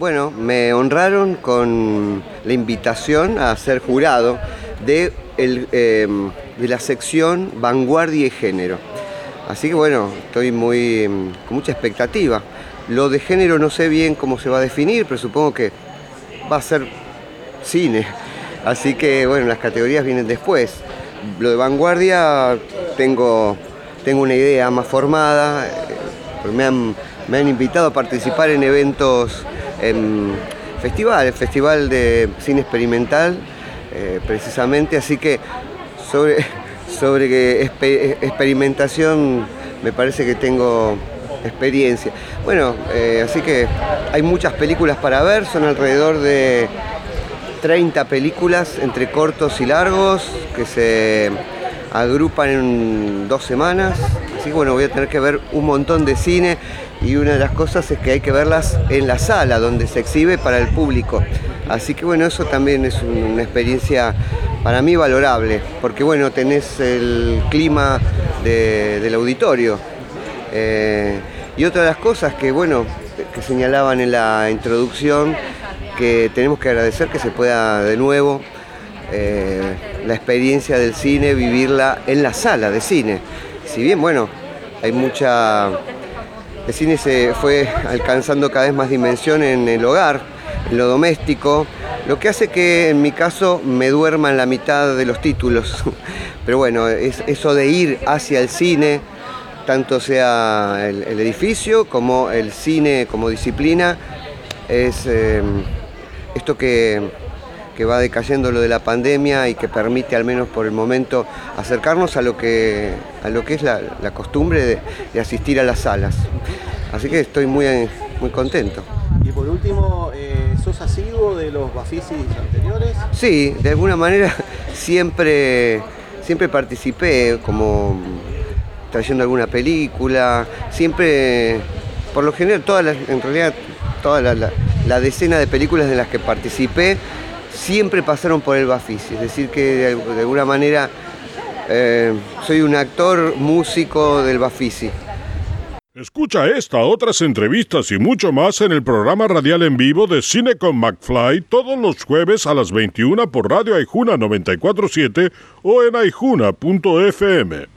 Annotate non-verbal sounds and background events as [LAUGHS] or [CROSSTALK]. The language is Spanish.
Bueno, me honraron con la invitación a ser jurado em, de la sección Vanguardia y Género. Así que bueno, estoy muy em, con mucha expectativa. Lo de género no sé bien cómo se va a definir, pero supongo que va a ser cine. Así que bueno, las categorías vienen después. Lo de vanguardia tengo, tengo una idea más formada. Me han, me han invitado a participar en eventos en festival, el Festival de Cine Experimental, eh, precisamente, así que sobre, [LAUGHS] sobre que experimentación me parece que tengo experiencia. Bueno, eh, así que hay muchas películas para ver, son alrededor de 30 películas entre cortos y largos que se agrupan en dos semanas. Así que bueno, voy a tener que ver un montón de cine y una de las cosas es que hay que verlas en la sala donde se exhibe para el público. Así que bueno, eso también es un- una experiencia para mí valorable, porque bueno, tenés el clima de- del auditorio. Eh, y otra de las cosas que bueno, que señalaban en la introducción, que tenemos que agradecer que se pueda de nuevo eh, la experiencia del cine, vivirla en la sala de cine. Si bien, bueno, hay mucha... El cine se fue alcanzando cada vez más dimensión en el hogar, en lo doméstico, lo que hace que en mi caso me duerma en la mitad de los títulos. [LAUGHS] Pero bueno, es eso de ir hacia el cine, tanto sea el, edificio como el cine como disciplina, es eh, esto que, que va decayendo lo de la pandemia y que permite al menos por el momento acercarnos a lo que, a lo que es la, la costumbre de, de asistir a las salas. Así que estoy muy, muy contento. Y por último, eh, ¿sos asiduo de los Bafisis anteriores? Sí, de alguna manera [LAUGHS] siempre, siempre participé como trayendo alguna película, siempre, por lo general, todas las, en realidad, toda la, la- la decena de películas de las que participé siempre pasaron por el Bafisi, es decir, que de alguna manera eh, soy un actor músico del Bafisi. Escucha esta, otras entrevistas y mucho más en el programa radial en vivo de Cine con McFly todos los jueves a las 21 por Radio Aijuna 947 o en aijuna.fm.